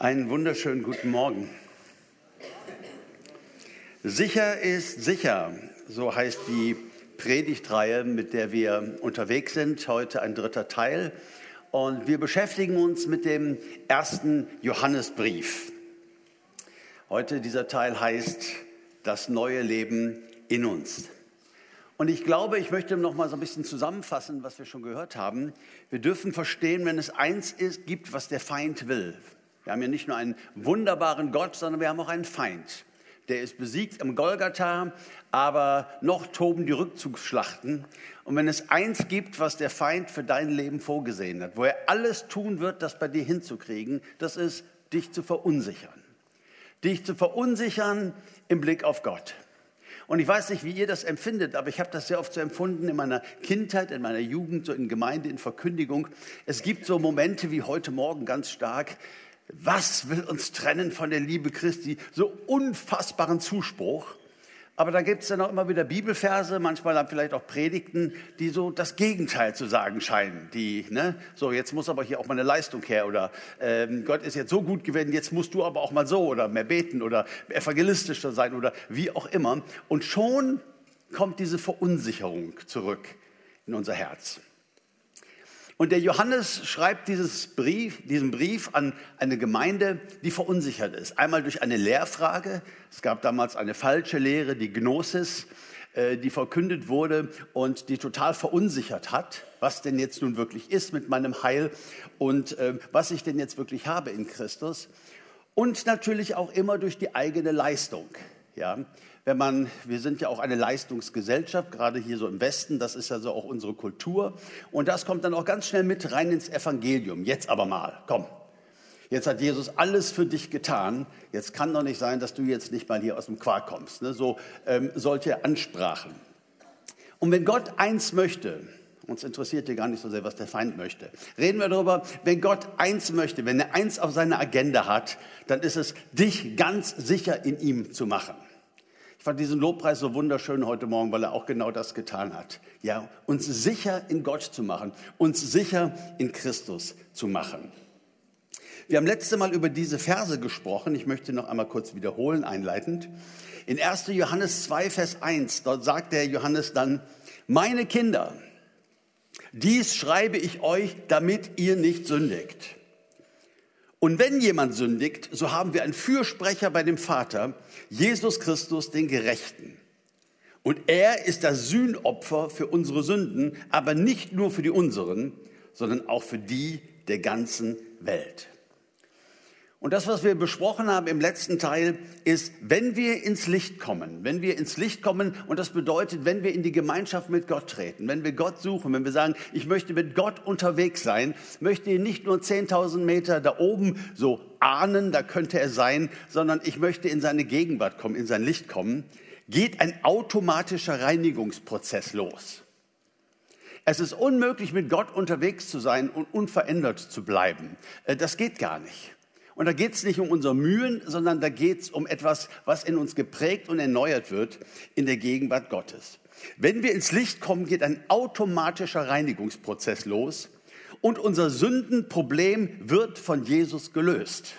Einen wunderschönen guten Morgen. Sicher ist sicher, so heißt die Predigtreihe, mit der wir unterwegs sind. Heute ein dritter Teil. Und wir beschäftigen uns mit dem ersten Johannesbrief. Heute dieser Teil heißt das neue Leben in uns. Und ich glaube, ich möchte noch mal so ein bisschen zusammenfassen, was wir schon gehört haben. Wir dürfen verstehen, wenn es eins ist, gibt, was der Feind will. Wir haben ja nicht nur einen wunderbaren Gott, sondern wir haben auch einen Feind. Der ist besiegt im Golgatha, aber noch toben die Rückzugsschlachten. Und wenn es eins gibt, was der Feind für dein Leben vorgesehen hat, wo er alles tun wird, das bei dir hinzukriegen, das ist, dich zu verunsichern. Dich zu verunsichern im Blick auf Gott. Und ich weiß nicht, wie ihr das empfindet, aber ich habe das sehr oft so empfunden in meiner Kindheit, in meiner Jugend, so in Gemeinde, in Verkündigung. Es gibt so Momente wie heute Morgen ganz stark, was will uns trennen von der Liebe Christi? So unfassbaren Zuspruch. Aber da gibt es dann auch immer wieder Bibelverse, manchmal dann vielleicht auch Predigten, die so das Gegenteil zu sagen scheinen. Die, ne, so jetzt muss aber hier auch mal eine Leistung her oder ähm, Gott ist jetzt so gut gewesen, jetzt musst du aber auch mal so oder mehr beten oder evangelistischer sein oder wie auch immer. Und schon kommt diese Verunsicherung zurück in unser Herz. Und der Johannes schreibt dieses Brief, diesen Brief an eine Gemeinde, die verunsichert ist. Einmal durch eine Lehrfrage. Es gab damals eine falsche Lehre, die Gnosis, äh, die verkündet wurde und die total verunsichert hat, was denn jetzt nun wirklich ist mit meinem Heil und äh, was ich denn jetzt wirklich habe in Christus. Und natürlich auch immer durch die eigene Leistung. Ja, wenn man, wir sind ja auch eine Leistungsgesellschaft, gerade hier so im Westen, das ist ja so auch unsere Kultur. Und das kommt dann auch ganz schnell mit rein ins Evangelium. Jetzt aber mal, komm. Jetzt hat Jesus alles für dich getan. Jetzt kann doch nicht sein, dass du jetzt nicht mal hier aus dem Quark kommst. Ne? So ähm, solche Ansprachen. Und wenn Gott eins möchte, uns interessiert hier gar nicht so sehr, was der Feind möchte. Reden wir darüber, wenn Gott eins möchte, wenn er eins auf seiner Agenda hat, dann ist es, dich ganz sicher in ihm zu machen. Ich fand diesen Lobpreis so wunderschön heute Morgen, weil er auch genau das getan hat. Ja, uns sicher in Gott zu machen, uns sicher in Christus zu machen. Wir haben letzte Mal über diese Verse gesprochen. Ich möchte noch einmal kurz wiederholen, einleitend. In 1. Johannes 2, Vers 1, dort sagt der Johannes dann, meine Kinder, dies schreibe ich euch, damit ihr nicht sündigt. Und wenn jemand sündigt, so haben wir einen Fürsprecher bei dem Vater, Jesus Christus, den Gerechten. Und er ist das Sühnopfer für unsere Sünden, aber nicht nur für die unseren, sondern auch für die der ganzen Welt. Und das, was wir besprochen haben im letzten Teil, ist, wenn wir ins Licht kommen, wenn wir ins Licht kommen, und das bedeutet, wenn wir in die Gemeinschaft mit Gott treten, wenn wir Gott suchen, wenn wir sagen, ich möchte mit Gott unterwegs sein, möchte ihn nicht nur 10.000 Meter da oben so ahnen, da könnte er sein, sondern ich möchte in seine Gegenwart kommen, in sein Licht kommen, geht ein automatischer Reinigungsprozess los. Es ist unmöglich, mit Gott unterwegs zu sein und unverändert zu bleiben. Äh, das geht gar nicht. Und da geht es nicht um unsere Mühen, sondern da geht es um etwas, was in uns geprägt und erneuert wird in der Gegenwart Gottes. Wenn wir ins Licht kommen, geht ein automatischer Reinigungsprozess los und unser Sündenproblem wird von Jesus gelöst.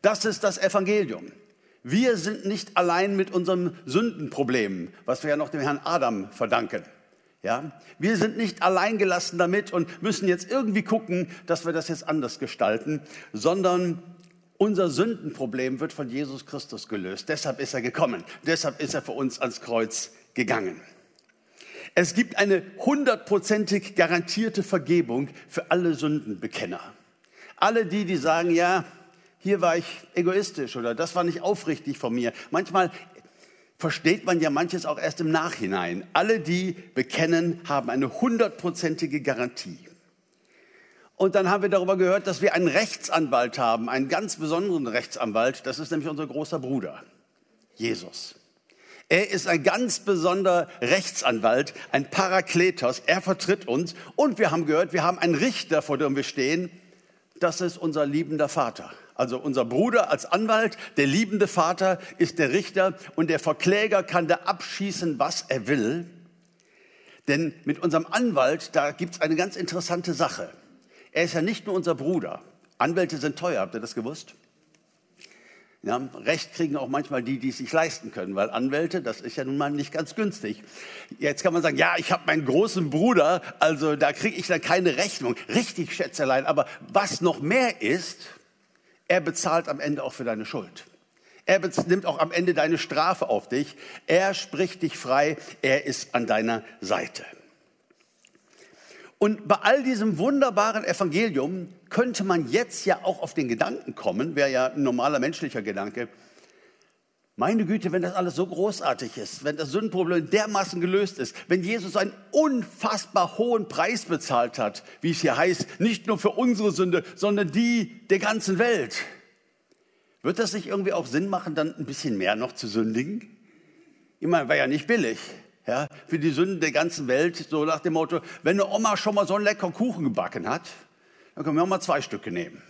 Das ist das Evangelium. Wir sind nicht allein mit unserem Sündenproblem, was wir ja noch dem Herrn Adam verdanken. Ja, wir sind nicht alleingelassen damit und müssen jetzt irgendwie gucken, dass wir das jetzt anders gestalten, sondern unser Sündenproblem wird von Jesus Christus gelöst. Deshalb ist er gekommen. Deshalb ist er für uns ans Kreuz gegangen. Es gibt eine hundertprozentig garantierte Vergebung für alle Sündenbekenner. Alle die, die sagen, ja, hier war ich egoistisch oder das war nicht aufrichtig von mir. Manchmal versteht man ja manches auch erst im Nachhinein. Alle, die bekennen, haben eine hundertprozentige Garantie. Und dann haben wir darüber gehört, dass wir einen Rechtsanwalt haben, einen ganz besonderen Rechtsanwalt. Das ist nämlich unser großer Bruder, Jesus. Er ist ein ganz besonderer Rechtsanwalt, ein Parakletos. Er vertritt uns. Und wir haben gehört, wir haben einen Richter, vor dem wir stehen. Das ist unser liebender Vater. Also unser Bruder als Anwalt, der liebende Vater ist der Richter und der Verkläger kann da abschießen, was er will. Denn mit unserem Anwalt, da gibt es eine ganz interessante Sache. Er ist ja nicht nur unser Bruder, Anwälte sind teuer, habt ihr das gewusst? Ja, Recht kriegen auch manchmal die, die es sich leisten können, weil Anwälte, das ist ja nun mal nicht ganz günstig. Jetzt kann man sagen, ja, ich habe meinen großen Bruder, also da kriege ich dann keine Rechnung. Richtig, Schätzelein, aber was noch mehr ist, er bezahlt am Ende auch für deine Schuld. Er nimmt auch am Ende deine Strafe auf dich. Er spricht dich frei. Er ist an deiner Seite. Und bei all diesem wunderbaren Evangelium könnte man jetzt ja auch auf den Gedanken kommen, wäre ja ein normaler menschlicher Gedanke, meine Güte, wenn das alles so großartig ist, wenn das Sündenproblem dermaßen gelöst ist, wenn Jesus einen unfassbar hohen Preis bezahlt hat, wie es hier heißt, nicht nur für unsere Sünde, sondern die der ganzen Welt, wird das nicht irgendwie auch Sinn machen, dann ein bisschen mehr noch zu sündigen? Ich meine, war ja nicht billig ja, für die Sünden der ganzen Welt, so nach dem Motto, wenn eine Oma schon mal so einen leckeren Kuchen gebacken hat, dann können wir auch mal zwei Stücke nehmen.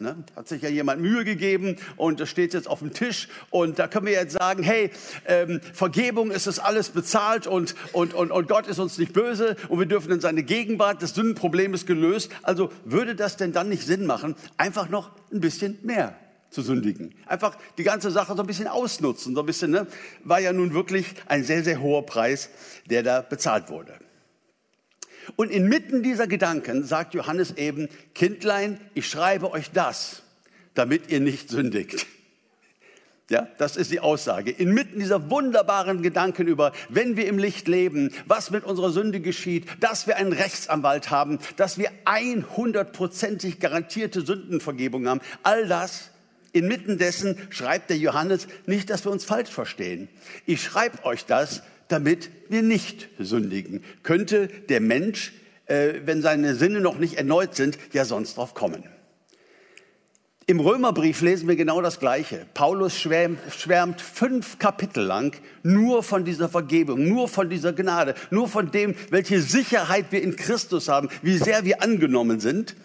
Ne? Hat sich ja jemand Mühe gegeben und das steht jetzt auf dem Tisch und da können wir jetzt sagen, hey, ähm, Vergebung ist es alles bezahlt und, und, und, und Gott ist uns nicht böse und wir dürfen in seine Gegenwart, das Sündenproblem ist gelöst. Also würde das denn dann nicht Sinn machen, einfach noch ein bisschen mehr zu sündigen. Einfach die ganze Sache so ein bisschen ausnutzen, so ein bisschen, ne? war ja nun wirklich ein sehr, sehr hoher Preis, der da bezahlt wurde. Und inmitten dieser Gedanken sagt Johannes eben, Kindlein, ich schreibe euch das, damit ihr nicht sündigt. Ja, das ist die Aussage. Inmitten dieser wunderbaren Gedanken über, wenn wir im Licht leben, was mit unserer Sünde geschieht, dass wir einen Rechtsanwalt haben, dass wir 100%ig garantierte Sündenvergebung haben, all das Inmitten dessen schreibt der Johannes nicht, dass wir uns falsch verstehen. Ich schreibe euch das, damit wir nicht sündigen. Könnte der Mensch, äh, wenn seine Sinne noch nicht erneut sind, ja sonst drauf kommen. Im Römerbrief lesen wir genau das Gleiche. Paulus schwärmt, schwärmt, fünf Kapitel lang nur von dieser Vergebung, nur von dieser Gnade, nur von dem, welche Sicherheit wir in Christus haben, wie sehr wir angenommen sind.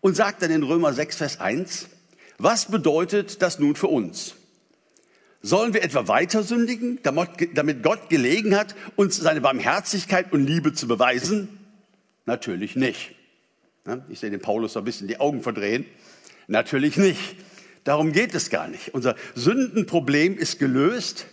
Und sagt dann in Römer 6, Vers 1, was bedeutet das nun für uns? Sollen wir etwa weiter sündigen, damit Gott gelegen hat, uns seine Barmherzigkeit und Liebe zu beweisen? Natürlich nicht. Ich sehe den Paulus so ein bisschen die Augen verdrehen. Natürlich nicht. Darum geht es gar nicht. Unser Sündenproblem ist gelöst.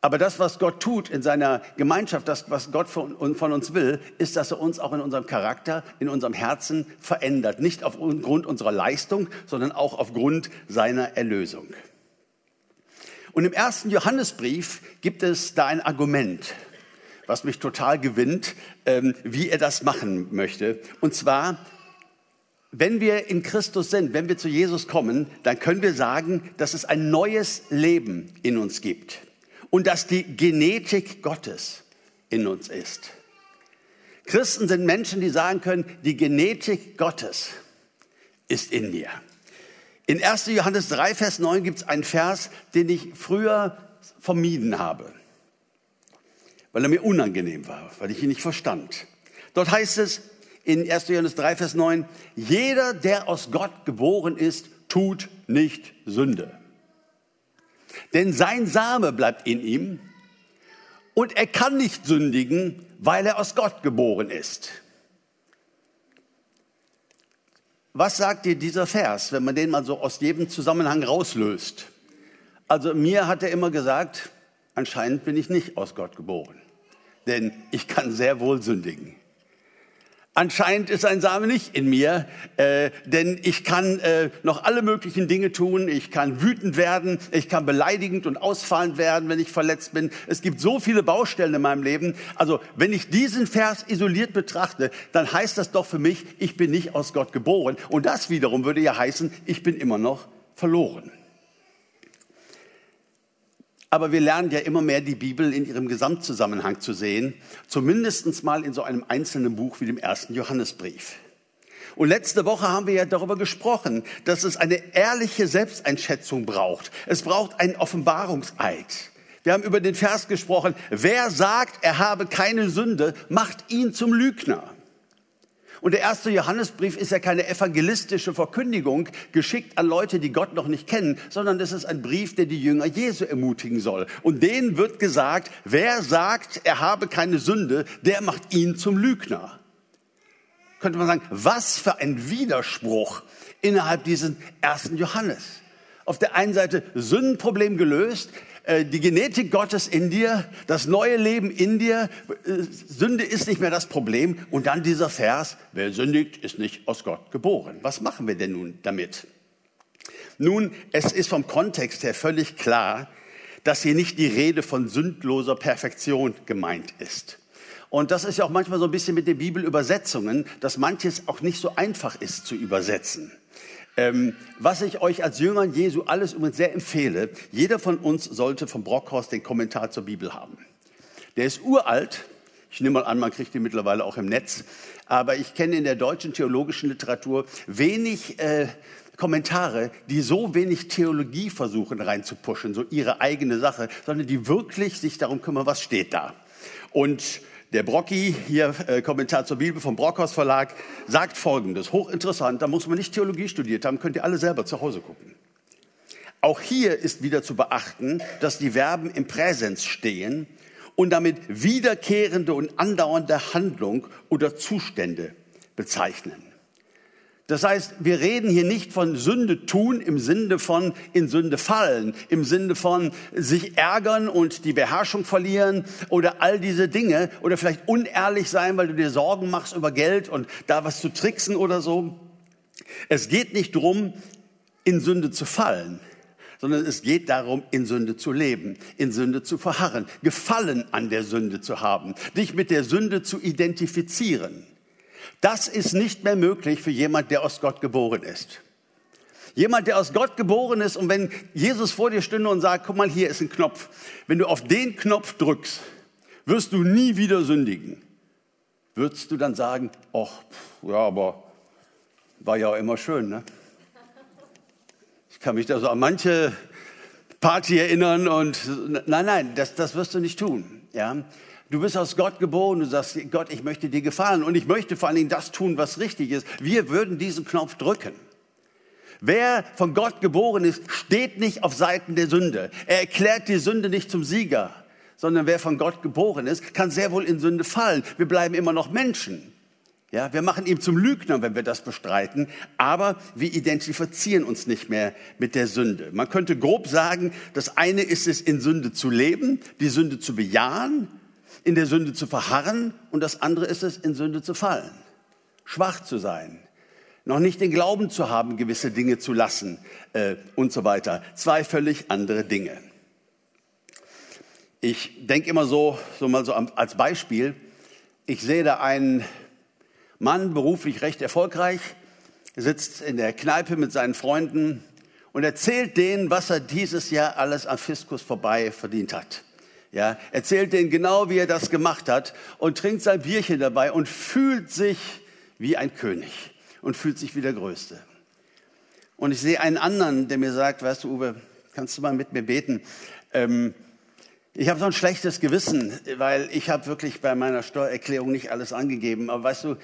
Aber das, was Gott tut in seiner Gemeinschaft, das, was Gott von, uns will, ist, dass er uns auch in unserem Charakter, in unserem Herzen verändert. Nicht aufgrund unserer Leistung, sondern auch aufgrund seiner Erlösung. Und im ersten Johannesbrief gibt es da ein Argument, was mich total gewinnt, ähm, wie er das machen möchte. Und zwar, wenn wir in Christus sind, wenn wir zu Jesus kommen, dann können wir sagen, dass es ein neues Leben in uns gibt und dass die Genetik Gottes in uns ist. Christen sind Menschen, die sagen können, die Genetik Gottes ist in mir. In 1. Johannes 3, Vers 9 gibt es einen Vers, den ich früher vermieden habe, weil er mir unangenehm war, weil ich ihn nicht verstand. Dort heißt es in 1. Johannes 3, Vers 9, jeder, der aus Gott geboren ist, tut nicht Sünde. Denn sein Same bleibt in ihm und er kann nicht sündigen, weil er aus Gott geboren ist. Was sagt dir dieser Vers, wenn man den mal so aus jedem Zusammenhang rauslöst? Also mir hat er immer gesagt, anscheinend bin ich nicht aus Gott geboren, denn ich kann sehr wohl sündigen. Anscheinend ist ein Same nicht in mir, äh, denn ich kann äh, noch alle möglichen Dinge tun. Ich kann wütend werden, ich kann beleidigend und ausfallend werden, wenn ich verletzt bin. Es gibt so viele Baustellen in meinem Leben. Also wenn ich diesen Vers isoliert betrachte, dann heißt das doch für mich, ich bin nicht aus Gott geboren. Und das wiederum würde ja heißen, ich bin immer noch verloren. Aber wir lernen ja immer mehr die Bibel in ihrem Gesamtzusammenhang zu sehen, zumindest mal in so einem einzelnen Buch wie dem ersten Johannesbrief. Und letzte Woche haben wir ja darüber gesprochen, dass es eine ehrliche Selbsteinschätzung braucht. Es braucht einen Offenbarungseid. Wir haben über den Vers gesprochen, wer sagt, er habe keine Sünde, macht ihn zum Lügner. Und der erste Johannesbrief ist ja keine evangelistische Verkündigung, geschickt an Leute, die Gott noch nicht kennen, sondern es ist ein Brief, der die Jünger Jesu ermutigen soll. Und denen wird gesagt, wer sagt, er habe keine Sünde, der macht ihn zum Lügner. könnte man sagen, was für ein Widerspruch innerhalb dieses ersten Johannes. Auf der einen Seite Sündenproblem gelöst, die Genetik Gottes in dir, das neue Leben in dir, äh, Sünde ist nicht mehr das Problem. Und dann dieser Vers, wer sündigt, ist nicht aus Gott geboren. Was machen wir denn nun damit? Nun, es ist vom Kontext her völlig klar, dass hier nicht die Rede von sündloser Perfektion gemeint ist. Und das ist ja auch manchmal so ein bisschen mit den Bibelübersetzungen, dass manches auch nicht so einfach ist zu übersetzen. Ähm, was ich euch als Jüngern Jesu alles übrigens sehr empfehle, jeder von uns sollte vom Brockhorst den Kommentar zur Bibel haben. Der ist uralt. Ich nehme mal an, man kriegt ihn mittlerweile auch im Netz. Aber ich kenne in der deutschen theologischen Literatur wenig äh, Kommentare, die so wenig Theologie versuchen reinzupuschen, so ihre eigene Sache, sondern die wirklich sich darum kümmern, was steht da. Und der Brocki, hier äh, Kommentar zur Bibel vom Brockhaus Verlag, sagt Folgendes, hochinteressant, da muss man nicht Theologie studiert haben, könnt ihr alle selber zu Hause gucken. Auch hier ist wieder zu beachten, dass die Verben im Präsens stehen und damit wiederkehrende und andauernde Handlung oder Zustände bezeichnen. Das heißt, wir reden hier nicht von Sünde tun im Sinne von in Sünde fallen, im Sinne von sich ärgern und die Beherrschung verlieren oder all diese Dinge oder vielleicht unehrlich sein, weil du dir Sorgen machst über Geld und da was zu tricksen oder so. Es geht nicht darum, in Sünde zu fallen, sondern es geht darum, in Sünde zu leben, in Sünde zu verharren, Gefallen an der Sünde zu haben, dich mit der Sünde zu identifizieren. Das ist nicht mehr möglich für jemand, der aus Gott geboren ist. Jemand, der aus Gott geboren ist und wenn Jesus vor dir stünde und sagt, guck mal, hier ist ein Knopf. Wenn du auf den Knopf drückst, wirst du nie wieder sündigen. Würdest du dann sagen, ach, ja, aber war ja auch immer schön, ne? Ich kann mich da so an manche Party erinnern und nein, nein, das, das wirst du nicht tun, ja? Du bist aus Gott geboren, du sagst, Gott, ich möchte dir gefallen und ich möchte vor allen Dingen das tun, was richtig ist. Wir würden diesen Knopf drücken. Wer von Gott geboren ist, steht nicht auf Seiten der Sünde. Er erklärt die Sünde nicht zum Sieger, sondern wer von Gott geboren ist, kann sehr wohl in Sünde fallen. Wir bleiben immer noch Menschen. Ja, wir machen ihn zum Lügner, wenn wir das bestreiten, aber wir identifizieren uns nicht mehr mit der Sünde. Man könnte grob sagen, das eine ist es, in Sünde zu leben, die Sünde zu bejahen in der Sünde zu verharren und das andere ist es, in Sünde zu fallen, schwach zu sein, noch nicht den Glauben zu haben, gewisse Dinge zu lassen äh, und so weiter. Zwei völlig andere Dinge. Ich denke immer so, so mal so als Beispiel, ich sehe da einen Mann, beruflich recht erfolgreich, sitzt in der Kneipe mit seinen Freunden und erzählt denen, was er dieses Jahr alles am Fiskus vorbei verdient hat. Ja, erzählt denen genau, wie er das gemacht hat und trinkt sein Bierchen dabei und fühlt sich wie ein König und fühlt sich wie der Größte. Und ich sehe einen anderen, der mir sagt, weißt du, Uwe, kannst du mal mit mir beten? Ähm, ich habe so ein schlechtes Gewissen, weil ich habe wirklich bei meiner Steuererklärung nicht alles angegeben. Aber weißt du,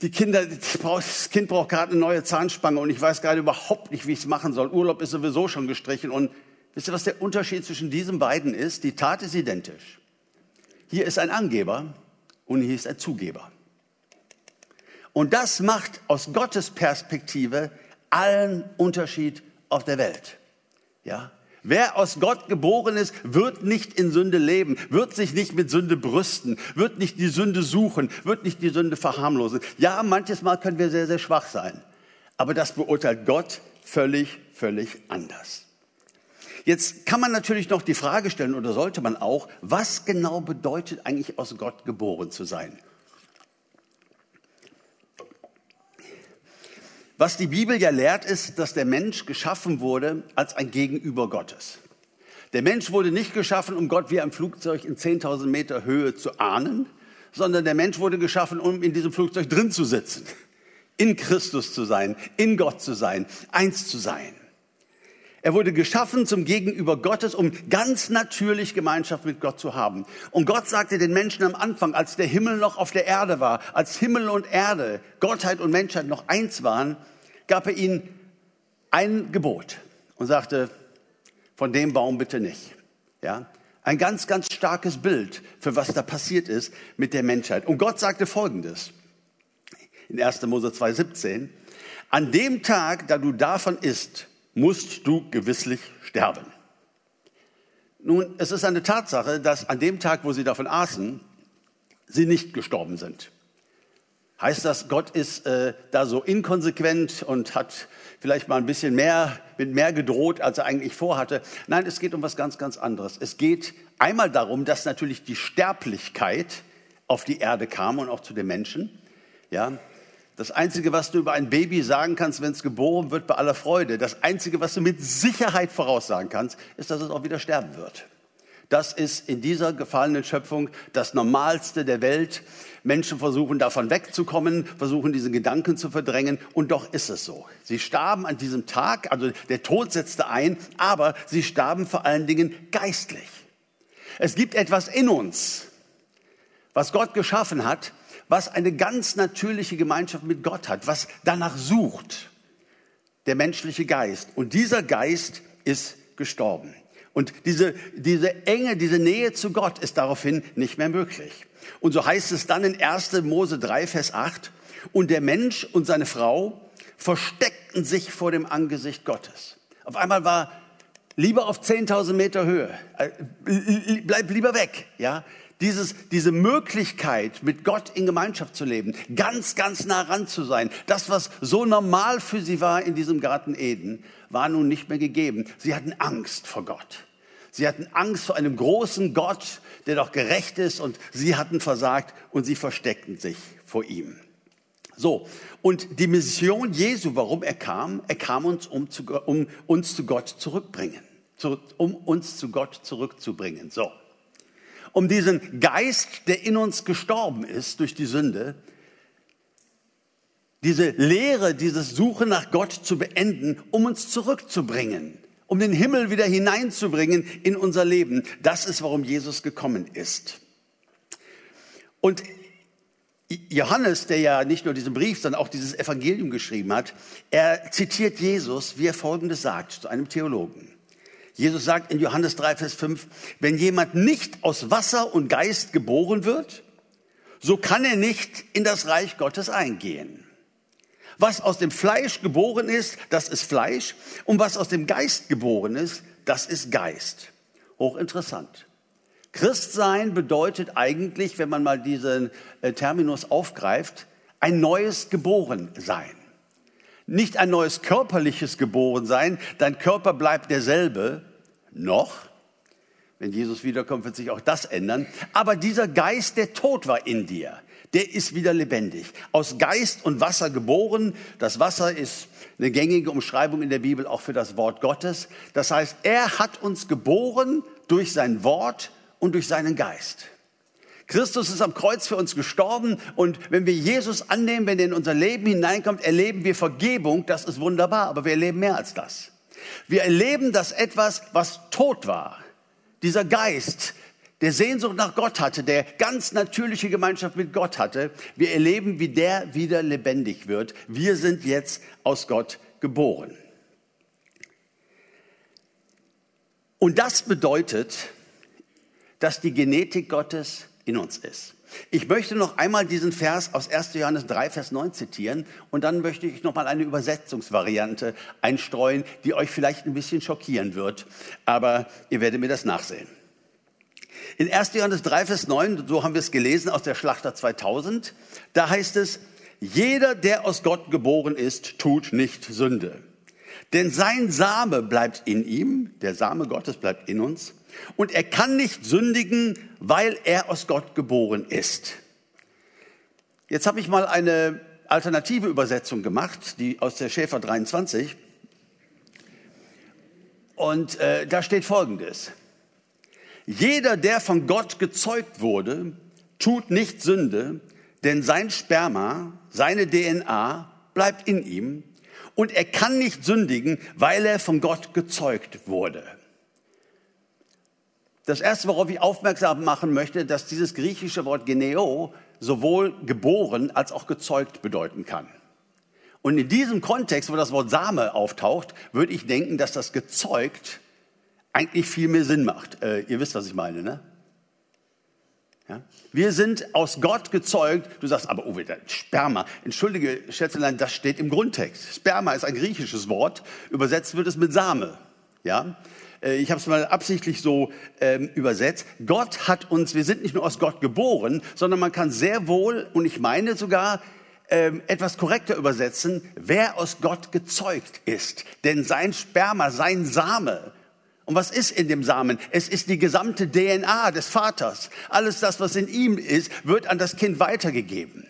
die Kinder, das Kind braucht gerade eine neue Zahnspange und ich weiß gerade überhaupt nicht, wie ich es machen soll. Urlaub ist sowieso schon gestrichen und Wisst ihr, was der Unterschied zwischen diesen beiden ist? Die Tat ist identisch. Hier ist ein Angeber und hier ist ein Zugeber. Und das macht aus Gottes Perspektive allen Unterschied auf der Welt. Ja? Wer aus Gott geboren ist, wird nicht in Sünde leben, wird sich nicht mit Sünde brüsten, wird nicht die Sünde suchen, wird nicht die Sünde verharmlosen. Ja, manches Mal können wir sehr, sehr schwach sein. Aber das beurteilt Gott völlig, völlig anders. Jetzt kann man natürlich noch die Frage stellen, oder sollte man auch, was genau bedeutet eigentlich aus Gott geboren zu sein? Was die Bibel ja lehrt, ist, dass der Mensch geschaffen wurde als ein Gegenüber Gottes. Der Mensch wurde nicht geschaffen, um Gott wie ein Flugzeug in 10.000 Meter Höhe zu ahnen, sondern der Mensch wurde geschaffen, um in diesem Flugzeug drin zu sitzen, in Christus zu sein, in Gott zu sein, eins zu sein. Er wurde geschaffen zum Gegenüber Gottes, um ganz natürlich Gemeinschaft mit Gott zu haben. Und Gott sagte den Menschen am Anfang, als der Himmel noch auf der Erde war, als Himmel und Erde, Gottheit und Menschheit noch eins waren, gab er ihnen ein Gebot und sagte, von dem Baum bitte nicht. Ja? Ein ganz, ganz starkes Bild für was da passiert ist mit der Menschheit. Und Gott sagte Folgendes. in 1. Mose 2,17. An dem Tag, da du davon isst, musst du gewisslich sterben. Nun, es ist eine Tatsache, dass an dem Tag, wo sie davon aßen, sie nicht gestorben sind. Heißt das, Gott ist äh, da so inkonsequent und hat vielleicht mal ein bisschen mehr, mit mehr gedroht, als er eigentlich vorhatte? Nein, es geht um was ganz, ganz anderes. Es geht einmal darum, dass natürlich die Sterblichkeit auf die Erde kam und auch zu den Menschen. Ja, das Einzige, was du über ein Baby sagen kannst, wenn es geboren wird, bei aller Freude, das Einzige, was du mit Sicherheit voraussagen kannst, ist, dass es auch wieder sterben wird. Das ist in dieser gefallenen Schöpfung das Normalste der Welt. Menschen versuchen davon wegzukommen, versuchen diesen Gedanken zu verdrängen und doch ist es so. Sie starben an diesem Tag, also der Tod setzte ein, aber sie starben vor allen Dingen geistlich. Es gibt etwas in uns, was Gott geschaffen hat, was eine ganz natürliche Gemeinschaft mit Gott hat, was danach sucht, der menschliche Geist. Und dieser Geist ist gestorben. Und diese, diese Enge, diese Nähe zu Gott ist daraufhin nicht mehr möglich. Und so heißt es dann in 1. Mose 3, Vers 8, und der Mensch und seine Frau versteckten sich vor dem Angesicht Gottes. Auf einmal war lieber auf 10.000 Meter Höhe, äh, bleib lieber weg, ja. Dieses, diese Möglichkeit, mit Gott in Gemeinschaft zu leben, ganz, ganz nah ran zu sein, das, was so normal für sie war in diesem Garten Eden, war nun nicht mehr gegeben. Sie hatten Angst vor Gott. Sie hatten Angst vor einem großen Gott, der doch gerecht ist und sie hatten versagt und sie versteckten sich vor ihm. So, und die Mission Jesu, warum er kam, er kam uns, um, zu, um uns zu Gott zurückbringen, zu, um uns zu Gott zurückzubringen. So, um diesen Geist, der in uns gestorben ist durch die Sünde, diese Lehre, dieses Suche nach Gott zu beenden, um uns zurückzubringen, um den Himmel wieder hineinzubringen in unser Leben. Das ist, warum Jesus gekommen ist. Und Johannes, der ja nicht nur diesen Brief, sondern auch dieses Evangelium geschrieben hat, er zitiert Jesus, wie er Folgendes sagt zu einem Theologen. Jesus sagt in Johannes 3, Vers 5, wenn jemand nicht aus Wasser und Geist geboren wird, so kann er nicht in das Reich Gottes eingehen. Was aus dem Fleisch geboren ist, das ist Fleisch. Und was aus dem Geist geboren ist, das ist Geist. Hochinteressant. Christsein bedeutet eigentlich, wenn man mal diesen äh, Terminus aufgreift, ein neues Geborensein. Nicht ein neues körperliches Geborensein, dein Körper bleibt derselbe, noch. Wenn Jesus wiederkommt, wird sich auch das ändern. Aber dieser Geist, der tot war in dir, der ist wieder lebendig. Aus Geist und Wasser geboren. Das Wasser ist eine gängige Umschreibung in der Bibel auch für das Wort Gottes. Das heißt, er hat uns geboren durch sein Wort und durch seinen Geist. Christus ist am Kreuz für uns gestorben und wenn wir Jesus annehmen, wenn er in unser Leben hineinkommt, erleben wir Vergebung. Das ist wunderbar, aber wir erleben mehr als das. Wir erleben, dass etwas, was tot war, dieser Geist, der Sehnsucht nach Gott hatte, der ganz natürliche Gemeinschaft mit Gott hatte, wir erleben, wie der wieder lebendig wird. Wir sind jetzt aus Gott geboren. Und das bedeutet, dass die Genetik Gottes in uns ist. Ich möchte noch einmal diesen Vers aus 1. Johannes 3, Vers 9 zitieren und dann möchte ich noch mal eine Übersetzungsvariante einstreuen, die euch vielleicht ein bisschen schockieren wird, aber ihr werdet mir das nachsehen. In 1. Johannes 3, Vers 9, so haben wir es gelesen aus der Schlachter 2000, da heißt es, jeder, der aus Gott geboren ist, tut nicht Sünde. Denn sein Same bleibt in ihm, der Same Gottes bleibt in uns, und er kann nicht sündigen, weil er aus Gott geboren ist. Jetzt habe ich mal eine alternative Übersetzung gemacht, die aus der Schäfer 23. Und äh, da steht Folgendes. Jeder, der von Gott gezeugt wurde, tut nicht Sünde, denn sein Sperma, seine DNA bleibt in ihm und er kann nicht sündigen, weil er von Gott gezeugt wurde. Das erste, worauf ich aufmerksam machen möchte, dass dieses griechische Wort Geneo sowohl geboren als auch gezeugt bedeuten kann. Und in diesem Kontext, wo das Wort Same auftaucht, würde ich denken, dass das gezeugt eigentlich viel mehr Sinn macht. Äh, ihr wisst, was ich meine, ne? Ja? Wir sind aus Gott gezeugt. Du sagst, aber Uwe, Sperma. Entschuldige, Schätzelein, das steht im Grundtext. Sperma ist ein griechisches Wort. Übersetzt wird es mit Same. Ja? Äh, ich habe es mal absichtlich so ähm, übersetzt. Gott hat uns, wir sind nicht nur aus Gott geboren, sondern man kann sehr wohl, und ich meine sogar, ähm, etwas korrekter übersetzen, wer aus Gott gezeugt ist. Denn sein Sperma, sein Same, und was ist in dem Samen? Es ist die gesamte DNA des Vaters. Alles das, was in ihm ist, wird an das Kind weitergegeben.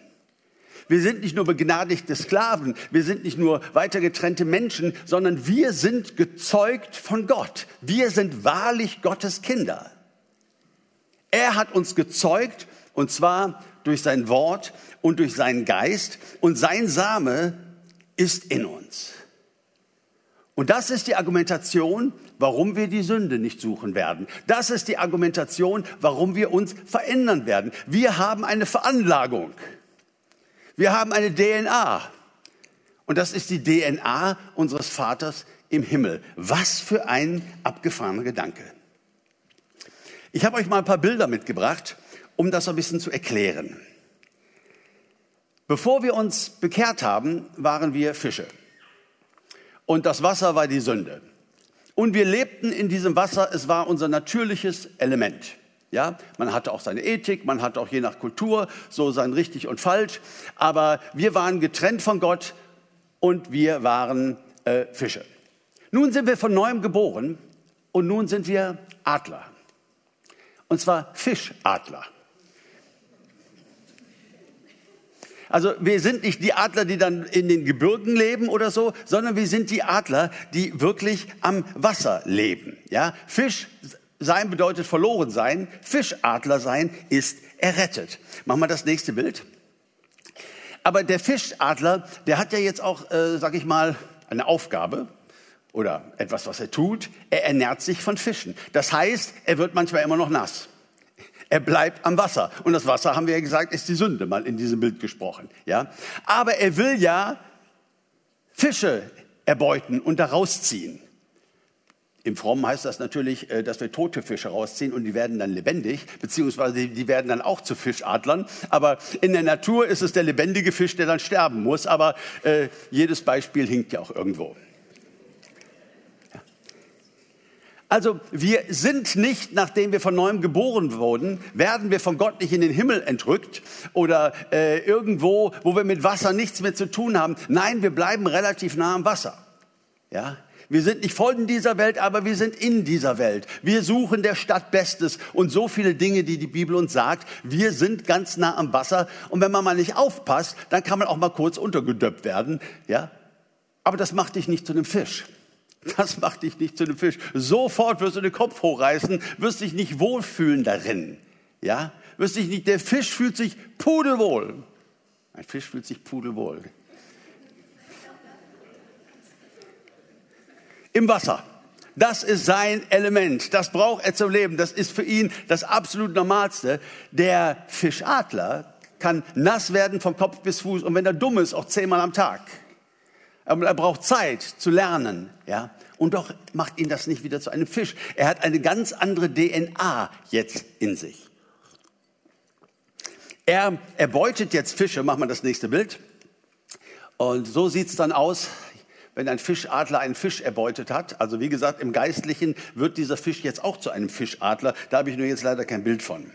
Wir sind nicht nur begnadigte Sklaven, wir sind nicht nur weitergetrennte Menschen, sondern wir sind gezeugt von Gott. Wir sind wahrlich Gottes Kinder. Er hat uns gezeugt und zwar durch sein Wort und durch seinen Geist und sein Same ist in uns. Und das ist die Argumentation, warum wir die Sünde nicht suchen werden. Das ist die Argumentation, warum wir uns verändern werden. Wir haben eine Veranlagung. Wir haben eine DNA. Und das ist die DNA unseres Vaters im Himmel. Was für ein abgefahrener Gedanke. Ich habe euch mal ein paar Bilder mitgebracht, um das ein bisschen zu erklären. Bevor wir uns bekehrt haben, waren wir Fische und das Wasser war die Sünde. Und wir lebten in diesem Wasser, es war unser natürliches Element. Ja, man hatte auch seine Ethik, man hatte auch je nach Kultur so sein richtig und falsch, aber wir waren getrennt von Gott und wir waren äh, Fische. Nun sind wir von neuem geboren und nun sind wir Adler. Und zwar Fischadler. Also wir sind nicht die Adler, die dann in den Gebirgen leben oder so, sondern wir sind die Adler, die wirklich am Wasser leben. Ja, Fisch sein bedeutet verloren sein. Fischadler sein ist errettet. Machen wir das nächste Bild. Aber der Fischadler, der hat ja jetzt auch, äh, sag ich mal, eine Aufgabe oder etwas, was er tut. Er ernährt sich von Fischen. Das heißt, er wird manchmal immer noch nass. Er bleibt am Wasser. Und das Wasser, haben wir ja gesagt, ist die Sünde, mal in diesem Bild gesprochen. Ja? Aber er will ja Fische erbeuten und da rausziehen. Im Frommen heißt das natürlich, äh, dass wir tote Fische rausziehen und die werden dann lebendig, beziehungsweise die werden dann auch zu Fischadlern. Aber in der Natur ist es der lebendige Fisch, der dann sterben muss. Aber äh, jedes Beispiel hinkt ja auch irgendwo. Also wir sind nicht, nachdem wir von neuem geboren wurden, werden wir von Gott nicht in den Himmel entrückt oder äh, irgendwo, wo wir mit Wasser nichts mehr zu tun haben. Nein, wir bleiben relativ nah am Wasser. Ja, wir sind nicht voll in dieser Welt, aber wir sind in dieser Welt. Wir suchen der Stadt Bestes und so viele Dinge, die die Bibel uns sagt. Wir sind ganz nah am Wasser und wenn man mal nicht aufpasst, dann kann man auch mal kurz untergedöppt werden. Ja, aber das macht dich nicht zu einem Fisch. Das macht dich nicht zu einem Fisch. Sofort wirst du den Kopf hochreißen, wirst dich nicht wohlfühlen darin. Ja? Wirst dich nicht, der Fisch fühlt sich pudelwohl. Ein Fisch fühlt sich pudelwohl. Im Wasser. Das ist sein Element. Das braucht er zum Leben. Das ist für ihn das absolut Normalste. Der Fischadler kann nass werden vom Kopf bis Fuß und wenn er dumm ist, auch zehnmal am Tag. Aber er braucht Zeit zu lernen, ja. Und doch macht ihn das nicht wieder zu einem Fisch. Er hat eine ganz andere DNA jetzt in sich. Er erbeutet jetzt Fische. Machen wir das nächste Bild. Und so sieht's dann aus, wenn ein Fischadler einen Fisch erbeutet hat. Also wie gesagt, im Geistlichen wird dieser Fisch jetzt auch zu einem Fischadler. Da habe ich nur jetzt leider kein Bild von.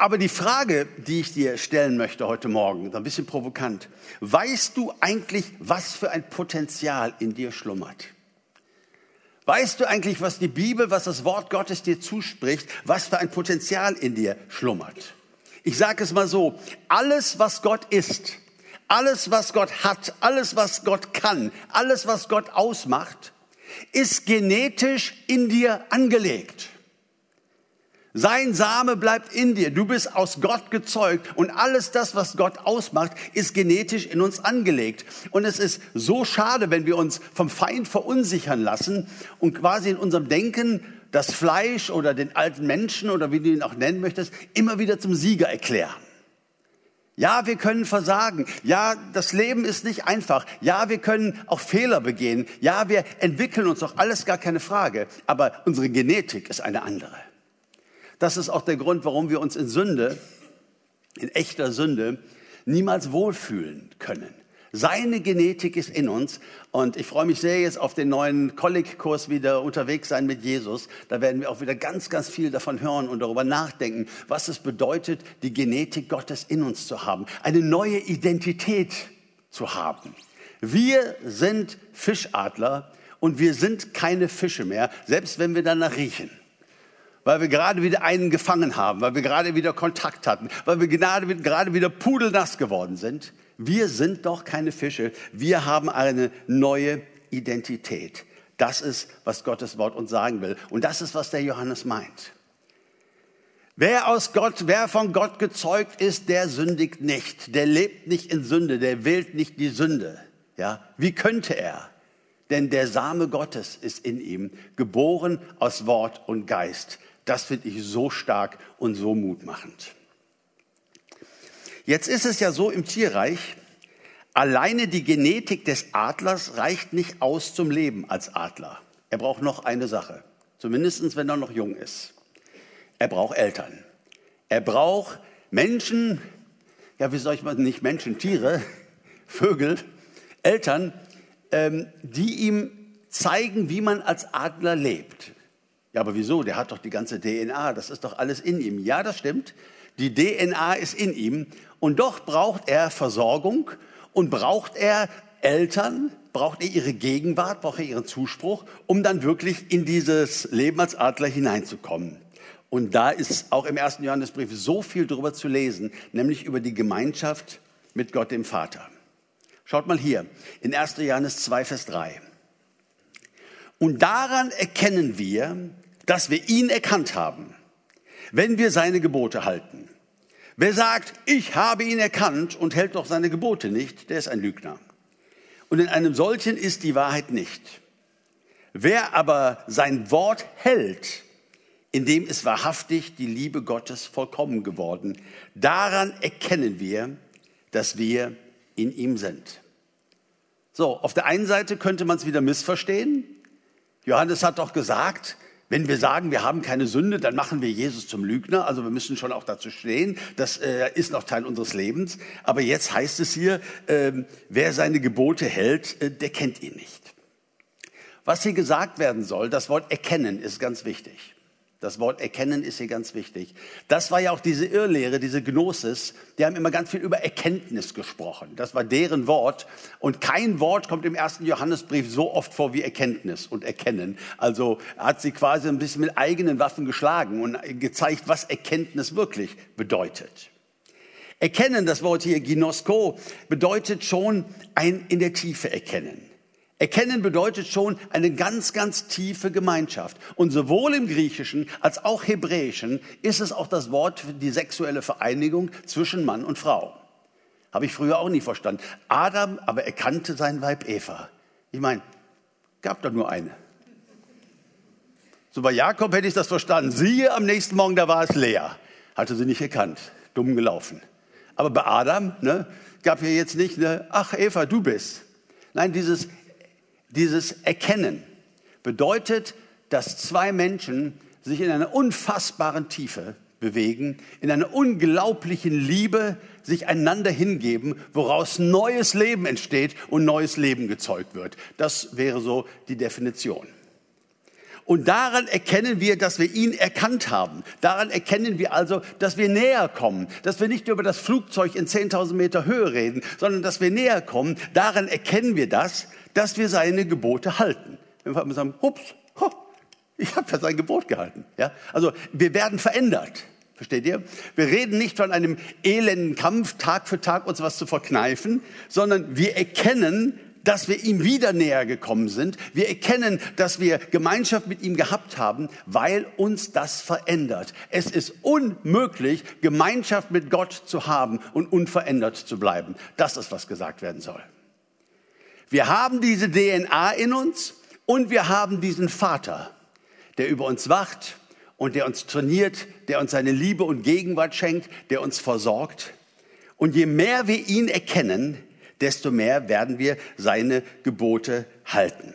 Aber die Frage, die ich dir stellen möchte heute Morgen, ein bisschen provokant. Weißt du eigentlich, was für ein Potenzial in dir schlummert? Weißt du eigentlich, was die Bibel, was das Wort Gottes dir zuspricht, was für ein Potenzial in dir schlummert? Ich sage es mal so, alles, was Gott ist, alles, was Gott hat, alles, was Gott kann, alles, was Gott ausmacht, ist genetisch in dir angelegt. Sein Same bleibt in dir. Du bist aus Gott gezeugt und alles das, was Gott ausmacht, ist genetisch in uns angelegt. Und es ist so schade, wenn wir uns vom Feind verunsichern lassen und quasi in unserem Denken das Fleisch oder den alten Menschen oder wie du ihn auch nennen möchtest, immer wieder zum Sieger erklären. Ja, wir können versagen. Ja, das Leben ist nicht einfach. Ja, wir können auch Fehler begehen. Ja, wir entwickeln uns auch alles gar keine Frage. Aber unsere Genetik ist eine andere. Das ist auch der Grund, warum wir uns in Sünde, in echter Sünde, niemals wohlfühlen können. Seine Genetik ist in uns und ich freue mich sehr jetzt auf den neuen Kolleg-Kurs wieder unterwegs sein mit Jesus. Da werden wir auch wieder ganz, ganz viel davon hören und darüber nachdenken, was es bedeutet, die Genetik Gottes in uns zu haben, eine neue Identität zu haben. Wir sind Fischadler und wir sind keine Fische mehr, selbst wenn wir danach riechen weil wir gerade wieder einen gefangen haben, weil wir gerade wieder Kontakt hatten, weil wir gerade, gerade wieder pudelnass geworden sind. Wir sind doch keine Fische. Wir haben eine neue Identität. Das ist, was Gottes Wort uns sagen will. Und das ist, was der Johannes meint. Wer aus Gott, wer von Gott gezeugt ist, der sündigt nicht. Der lebt nicht in Sünde. Der wählt nicht die Sünde. Ja? Wie könnte er? Denn der Same Gottes ist in ihm, geboren aus Wort und Geist. Das finde ich so stark und so mutmachend. Jetzt ist es ja so im Tierreich, alleine die Genetik des Adlers reicht nicht aus zum Leben als Adler. Er braucht noch eine Sache, zumindest wenn er noch jung ist. Er braucht Eltern. Er braucht Menschen, ja, wie soll ich mal, nicht Menschen, Tiere, Vögel, Eltern, ähm, die ihm zeigen, wie man als Adler lebt. Ja, aber wieso? Der hat doch die ganze DNA, das ist doch alles in ihm. Ja, das stimmt. Die DNA ist in ihm und doch braucht er Versorgung und braucht er Eltern, braucht er ihre Gegenwart, braucht er ihren Zuspruch, um dann wirklich in dieses Leben als Adler hineinzukommen. Und da ist auch im ersten Johannesbrief so viel drüber zu lesen, nämlich über die Gemeinschaft mit Gott dem Vater. Schaut mal hier in 1. Johannes 2, Vers 3. Und daran erkennen wir, dass wir ihn erkannt haben, wenn wir seine Gebote halten. Wer sagt, ich habe ihn erkannt und hält doch seine Gebote nicht, der ist ein Lügner. Und in einem solchen ist die Wahrheit nicht. Wer aber sein Wort hält, in dem ist wahrhaftig die Liebe Gottes vollkommen geworden. Daran erkennen wir, dass wir in ihm sind. So, auf der einen Seite könnte man es wieder missverstehen. Johannes hat doch gesagt, wenn wir sagen, wir haben keine Sünde, dann machen wir Jesus zum Lügner. Also wir müssen schon auch dazu stehen. Das äh, ist noch Teil unseres Lebens. Aber jetzt heißt es hier, äh, wer seine Gebote hält, äh, der kennt ihn nicht. Was hier gesagt werden soll, das Wort erkennen ist ganz wichtig. Das Wort erkennen ist hier ganz wichtig. Das war ja auch diese Irrlehre, diese Gnosis. Die haben immer ganz viel über Erkenntnis gesprochen. Das war deren Wort. Und kein Wort kommt im ersten Johannesbrief so oft vor wie Erkenntnis und Erkennen. Also hat sie quasi ein bisschen mit eigenen Waffen geschlagen und gezeigt, was Erkenntnis wirklich bedeutet. Erkennen, das Wort hier Ginosko, bedeutet schon ein in der Tiefe erkennen. Erkennen bedeutet schon eine ganz, ganz tiefe Gemeinschaft. Und sowohl im Griechischen als auch Hebräischen ist es auch das Wort für die sexuelle Vereinigung zwischen Mann und Frau. Habe ich früher auch nie verstanden. Adam aber erkannte sein Weib Eva. Ich meine, gab da nur eine. So bei Jakob hätte ich das verstanden. Siehe, am nächsten Morgen, da war es leer. Hatte sie nicht erkannt. Dumm gelaufen. Aber bei Adam ne, gab hier jetzt nicht, ne, ach Eva, du bist. Nein, dieses dieses Erkennen bedeutet, dass zwei Menschen sich in einer unfassbaren Tiefe bewegen, in einer unglaublichen Liebe sich einander hingeben, woraus neues Leben entsteht und neues Leben gezeugt wird. Das wäre so die Definition. Und daran erkennen wir, dass wir ihn erkannt haben. Daran erkennen wir also, dass wir näher kommen, dass wir nicht über das Flugzeug in 10.000 Meter Höhe reden, sondern dass wir näher kommen. Daran erkennen wir das, dass wir seine Gebote halten. Wenn wir sagen, hups, ho, ich habe ja sein Gebot gehalten. Ja? Also wir werden verändert. Versteht ihr? Wir reden nicht von einem elenden Kampf, Tag für Tag uns was zu verkneifen, sondern wir erkennen, dass wir ihm wieder näher gekommen sind. Wir erkennen, dass wir Gemeinschaft mit ihm gehabt haben, weil uns das verändert. Es ist unmöglich, Gemeinschaft mit Gott zu haben und unverändert zu bleiben. Das ist, was gesagt werden soll. Wir haben diese DNA in uns und wir haben diesen Vater, der über uns wacht und der uns trainiert, der uns seine Liebe und Gegenwart schenkt, der uns versorgt. Und je mehr wir ihn erkennen, desto mehr werden wir seine Gebote halten.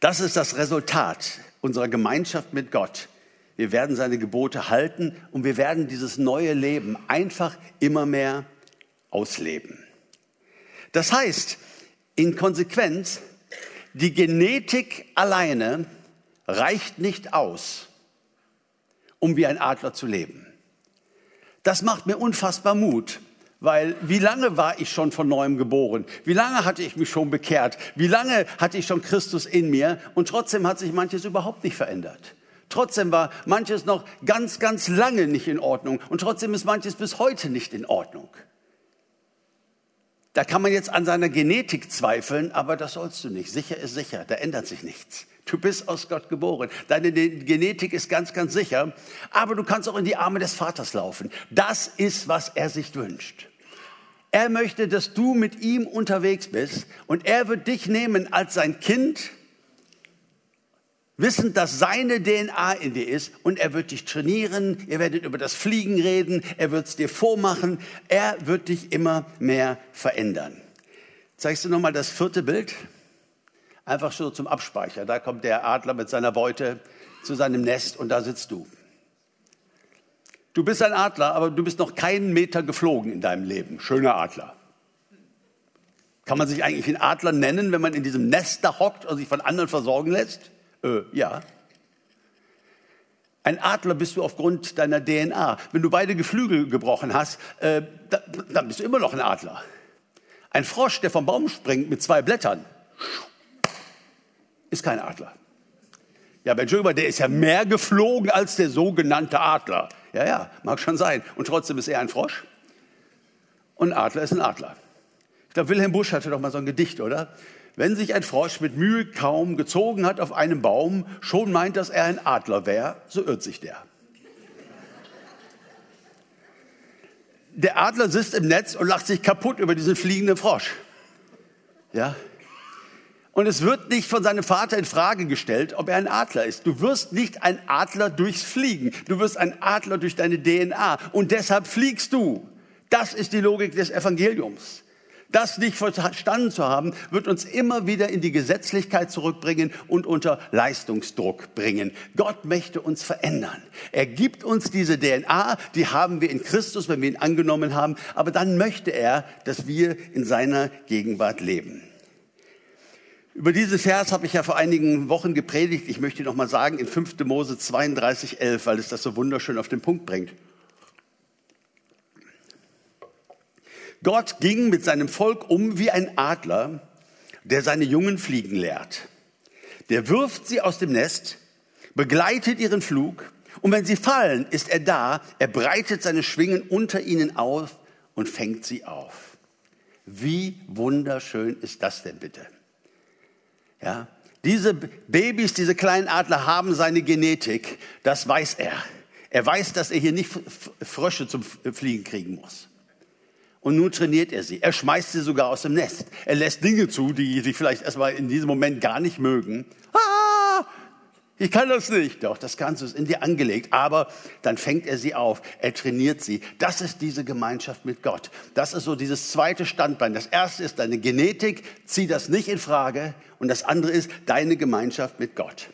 Das ist das Resultat unserer Gemeinschaft mit Gott. Wir werden seine Gebote halten und wir werden dieses neue Leben einfach immer mehr ausleben. Das heißt, in Konsequenz, die Genetik alleine reicht nicht aus, um wie ein Adler zu leben. Das macht mir unfassbar Mut, weil wie lange war ich schon von neuem geboren? Wie lange hatte ich mich schon bekehrt? Wie lange hatte ich schon Christus in mir? Und trotzdem hat sich manches überhaupt nicht verändert. Trotzdem war manches noch ganz, ganz lange nicht in Ordnung. Und trotzdem ist manches bis heute nicht in Ordnung. Da kann man jetzt an seiner Genetik zweifeln, aber das sollst du nicht. Sicher ist sicher, da ändert sich nichts. Du bist aus Gott geboren. Deine Genetik ist ganz, ganz sicher. Aber du kannst auch in die Arme des Vaters laufen. Das ist, was er sich wünscht. Er möchte, dass du mit ihm unterwegs bist und er wird dich nehmen als sein Kind, wissend, dass seine DNA in dir ist und er wird dich trainieren, ihr werdet über das Fliegen reden, er wird es dir vormachen, er wird dich immer mehr verändern. Zeigst du nochmal das vierte Bild? Einfach so zum Abspeicher. Da kommt der Adler mit seiner Beute zu seinem Nest und da sitzt du. Du bist ein Adler, aber du bist noch keinen Meter geflogen in deinem Leben. Schöner Adler. Kann man sich eigentlich einen Adler nennen, wenn man in diesem Nest da hockt und sich von anderen versorgen lässt? Äh, ja. Ein Adler bist du aufgrund deiner DNA. Wenn du beide Geflügel gebrochen hast, äh, dann bist du immer noch ein Adler. Ein Frosch, der vom Baum springt mit zwei Blättern, ist kein Adler. Ja, aber Entschuldigung, der ist ja mehr geflogen als der sogenannte Adler. Ja, ja, mag schon sein. Und trotzdem ist er ein Frosch. Und ein Adler ist ein Adler. Ich glaube, Wilhelm Busch hatte doch mal so ein Gedicht, oder? Wenn sich ein Frosch mit Mühe kaum gezogen hat auf einem Baum, schon meint, dass er ein Adler wäre, so irrt sich der. Der Adler sitzt im Netz und lacht sich kaputt über diesen fliegenden Frosch. Ja, und es wird nicht von seinem Vater in Frage gestellt, ob er ein Adler ist. Du wirst nicht ein Adler durchs Fliegen. Du wirst ein Adler durch deine DNA. Und deshalb fliegst du. Das ist die Logik des Evangeliums. Das nicht verstanden zu haben, wird uns immer wieder in die Gesetzlichkeit zurückbringen und unter Leistungsdruck bringen. Gott möchte uns verändern. Er gibt uns diese DNA, die haben wir in Christus, wenn wir ihn angenommen haben, aber dann möchte er, dass wir in seiner Gegenwart leben. Über diesen Vers habe ich ja vor einigen Wochen gepredigt. Ich möchte noch mal sagen, in 5. Mose 32, 11, weil es das so wunderschön auf den Punkt bringt. Gott ging mit seinem Volk um wie ein Adler, der seine Jungen fliegen lehrt. Der wirft sie aus dem Nest, begleitet ihren Flug und wenn sie fallen, ist er da, er breitet seine Schwingen unter ihnen auf und fängt sie auf. Wie wunderschön ist das denn bitte? Ja, diese Babys, diese kleinen Adler haben seine Genetik, das weiß er. Er weiß, dass er hier nicht Frösche zum Fliegen kriegen muss. Und nun trainiert er sie. Er schmeißt sie sogar aus dem Nest. Er lässt Dinge zu, die sie vielleicht erstmal in diesem Moment gar nicht mögen. Ah, ich kann das nicht. Doch, das du, ist in dir angelegt. Aber dann fängt er sie auf, er trainiert sie. Das ist diese Gemeinschaft mit Gott. Das ist so dieses zweite Standbein. Das erste ist deine Genetik, zieh das nicht in Frage. Und das andere ist deine Gemeinschaft mit Gott.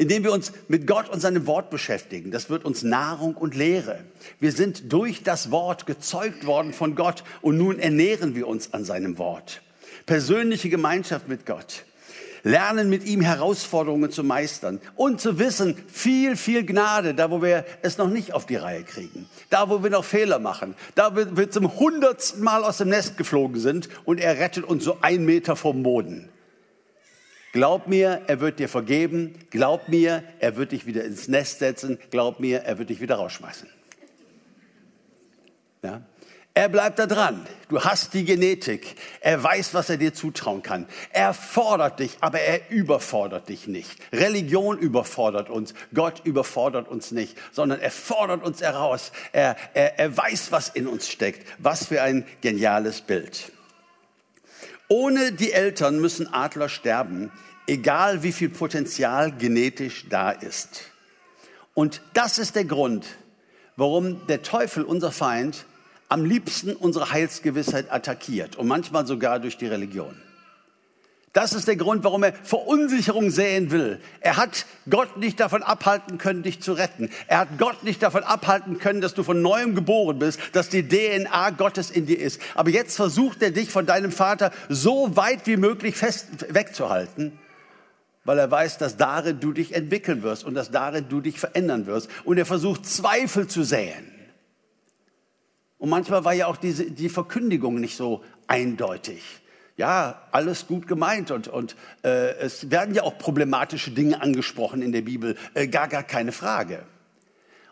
Indem wir uns mit Gott und seinem Wort beschäftigen, das wird uns Nahrung und Lehre. Wir sind durch das Wort gezeugt worden von Gott und nun ernähren wir uns an seinem Wort. Persönliche Gemeinschaft mit Gott lernen mit ihm Herausforderungen zu meistern und zu wissen, viel, viel Gnade, da wo wir es noch nicht auf die Reihe kriegen, da wo wir noch Fehler machen, da wo wir zum hundertsten Mal aus dem Nest geflogen sind und er rettet uns so ein Meter vom Boden. Glaub mir, er wird dir vergeben. Glaub mir, er wird dich wieder ins Nest setzen. Glaub mir, er wird dich wieder rausschmeißen. Ja? Er bleibt da dran. Du hast die Genetik. Er weiß, was er dir zutrauen kann. Er fordert dich, aber er überfordert dich nicht. Religion überfordert uns. Gott überfordert uns nicht, sondern er fordert uns heraus. Er, er, er weiß, was in uns steckt. Was für ein geniales Bild. Ohne die Eltern müssen Adler sterben, egal wie viel Potenzial genetisch da ist. Und das ist der Grund, warum der Teufel, unser Feind, am liebsten unsere Heilsgewissheit attackiert und manchmal sogar durch die Religion. Das ist der Grund, warum er Verunsicherung säen will. Er hat Gott nicht davon abhalten können, dich zu retten. Er hat Gott nicht davon abhalten können, dass du von neuem geboren bist, dass die DNA Gottes in dir ist. Aber jetzt versucht er dich von deinem Vater so weit wie möglich fest wegzuhalten, weil er weiß, dass darin du dich entwickeln wirst und dass darin du dich verändern wirst. Und er versucht Zweifel zu säen. Und manchmal war ja auch diese, die Verkündigung nicht so eindeutig ja, alles gut gemeint und, und äh, es werden ja auch problematische Dinge angesprochen in der Bibel, äh, gar, gar keine Frage.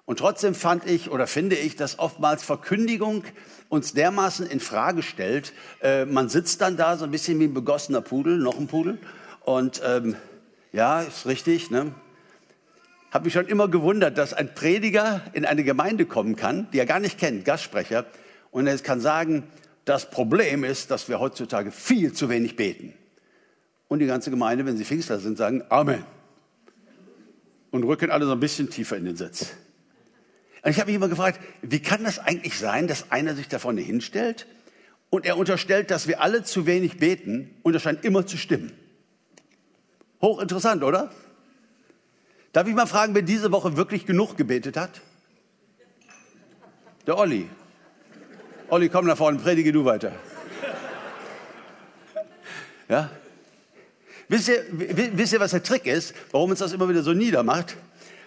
Und trotzdem fand ich oder finde ich, dass oftmals Verkündigung uns dermaßen in Frage stellt. Äh, man sitzt dann da so ein bisschen wie ein begossener Pudel, noch ein Pudel. Und ähm, ja, ist richtig. Ne? Habe mich schon immer gewundert, dass ein Prediger in eine Gemeinde kommen kann, die er gar nicht kennt, Gastsprecher, und er kann sagen, das Problem ist, dass wir heutzutage viel zu wenig beten. Und die ganze Gemeinde, wenn sie Pfingstler sind, sagen Amen. Und rücken alle so ein bisschen tiefer in den Sitz. Und ich habe mich immer gefragt, wie kann das eigentlich sein, dass einer sich da vorne hinstellt und er unterstellt, dass wir alle zu wenig beten und das scheint immer zu stimmen. Hochinteressant, oder? Darf ich mal fragen, wer diese Woche wirklich genug gebetet hat? Der Olli. Olli, komm nach vorne, predige du weiter. Ja? Wisst ihr, wisst ihr, was der Trick ist, warum uns das immer wieder so niedermacht?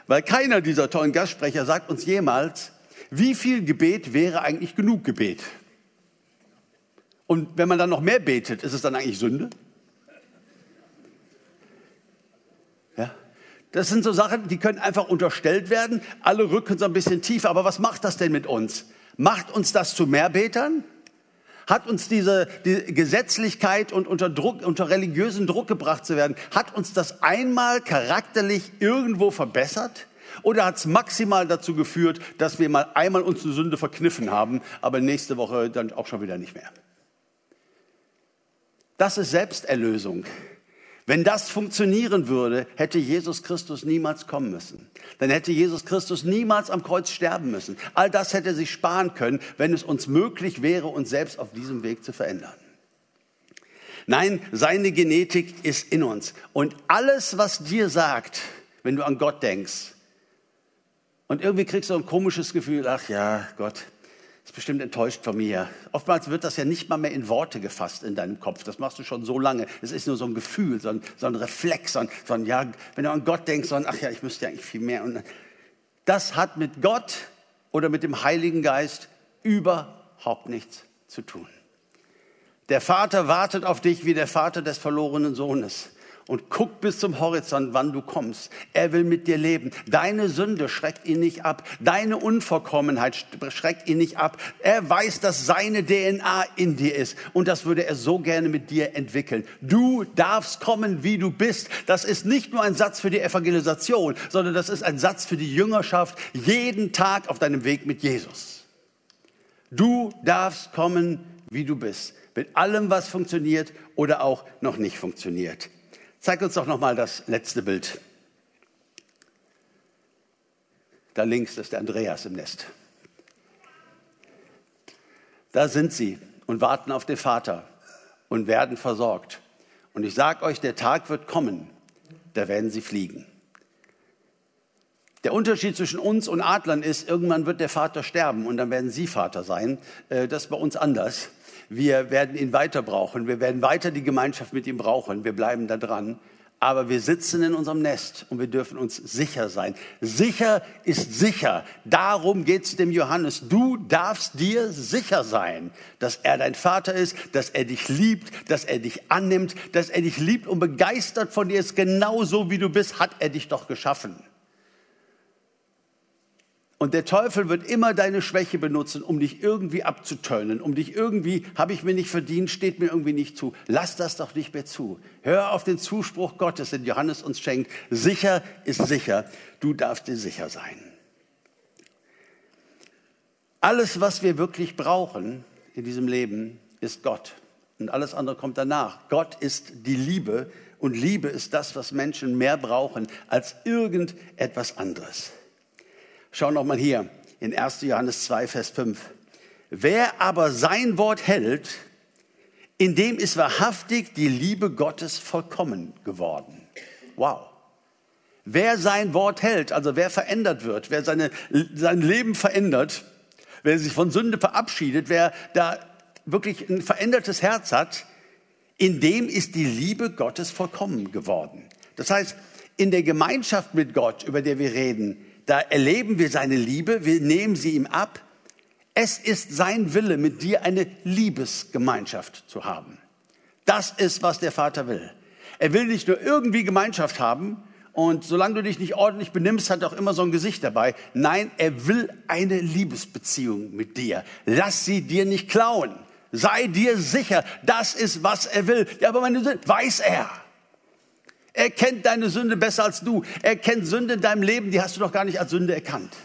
Weil keiner dieser tollen Gastsprecher sagt uns jemals, wie viel Gebet wäre eigentlich genug Gebet? Und wenn man dann noch mehr betet, ist es dann eigentlich Sünde? Ja? Das sind so Sachen, die können einfach unterstellt werden. Alle rücken so ein bisschen tiefer. Aber was macht das denn mit uns? Macht uns das zu Mehrbetern? Hat uns diese die Gesetzlichkeit und unter Druck, unter religiösen Druck gebracht zu werden, hat uns das einmal charakterlich irgendwo verbessert? Oder hat es maximal dazu geführt, dass wir mal einmal uns eine Sünde verkniffen haben, aber nächste Woche dann auch schon wieder nicht mehr? Das ist Selbsterlösung. Wenn das funktionieren würde, hätte Jesus Christus niemals kommen müssen. Dann hätte Jesus Christus niemals am Kreuz sterben müssen. All das hätte sich sparen können, wenn es uns möglich wäre, uns selbst auf diesem Weg zu verändern. Nein, seine Genetik ist in uns. Und alles, was dir sagt, wenn du an Gott denkst, und irgendwie kriegst du ein komisches Gefühl, ach ja, Gott, ist bestimmt enttäuscht von mir. Oftmals wird das ja nicht mal mehr in Worte gefasst in deinem Kopf. Das machst du schon so lange. Es ist nur so ein Gefühl, so ein, so ein Reflex, so ein, so ein, ja, wenn du an Gott denkst, so ein, ach ja, ich müsste eigentlich viel mehr. Und das hat mit Gott oder mit dem Heiligen Geist überhaupt nichts zu tun. Der Vater wartet auf dich wie der Vater des verlorenen Sohnes und guckt bis zum Horizont, wann du kommst. Er will mit dir leben. Deine Sünde schreckt ihn nicht ab. Deine Unvollkommenheit schreckt ihn nicht ab. Er weiß, dass seine DNA in dir ist. Und das würde er so gerne mit dir entwickeln. Du darfst kommen, wie du bist. Das ist nicht nur ein Satz für die Evangelisation, sondern das ist ein Satz für die Jüngerschaft jeden Tag auf deinem Weg mit Jesus. Du darfst kommen, wie du bist. Mit allem, was funktioniert oder auch noch nicht funktioniert. Zeig uns doch noch mal das letzte Bild. Da links ist der Andreas im Nest. Da sind sie und warten auf den Vater und werden versorgt. Und ich sage euch, der Tag wird kommen, da werden sie fliegen. Der Unterschied zwischen uns und Adlern ist, irgendwann wird der Vater sterben und dann werden sie Vater sein. Äh, das ist bei uns anders. Wir werden ihn weiter brauchen. Wir werden weiter die Gemeinschaft mit ihm brauchen. Wir bleiben da dran. Aber wir sitzen in unserem Nest und wir dürfen uns sicher sein. Sicher ist sicher. Darum geht es dem Johannes. Du darfst dir sicher sein, dass er dein Vater ist, dass er dich liebt, dass er dich annimmt, dass er dich liebt und begeistert von dir ist. Genauso wie du bist, hat er dich doch geschaffen. Und der Teufel wird immer deine Schwäche benutzen, um dich irgendwie abzutönen, um dich irgendwie, habe ich mir nicht verdient, steht mir irgendwie nicht zu. Lass das doch nicht mehr zu. Hör auf den Zuspruch Gottes, den Johannes uns schenkt. Sicher ist sicher. Du darfst dir sicher sein. Alles, was wir wirklich brauchen in diesem Leben, ist Gott. Und alles andere kommt danach. Gott ist die Liebe und Liebe ist das, was Menschen mehr brauchen als irgendetwas anderes. Schau noch mal hier in 1. Johannes 2, Vers 5. Wer aber sein Wort hält, in dem ist wahrhaftig die Liebe Gottes vollkommen geworden. Wow. Wer sein Wort hält, also wer verändert wird, wer seine, sein Leben verändert, wer sich von Sünde verabschiedet, wer da wirklich ein verändertes Herz hat, in dem ist die Liebe Gottes vollkommen geworden. Das heißt, in der Gemeinschaft mit Gott, über der wir reden, da erleben wir seine Liebe, wir nehmen sie ihm ab. Es ist sein Wille, mit dir eine Liebesgemeinschaft zu haben. Das ist, was der Vater will. Er will nicht nur irgendwie Gemeinschaft haben, und solange du dich nicht ordentlich benimmst, hat er auch immer so ein Gesicht dabei. Nein, er will eine Liebesbeziehung mit dir. Lass sie dir nicht klauen. Sei dir sicher, das ist, was er will. Ja, aber meine Sünde, weiß er. Er kennt deine Sünde besser als du. Er kennt Sünde in deinem Leben, die hast du doch gar nicht als Sünde erkannt.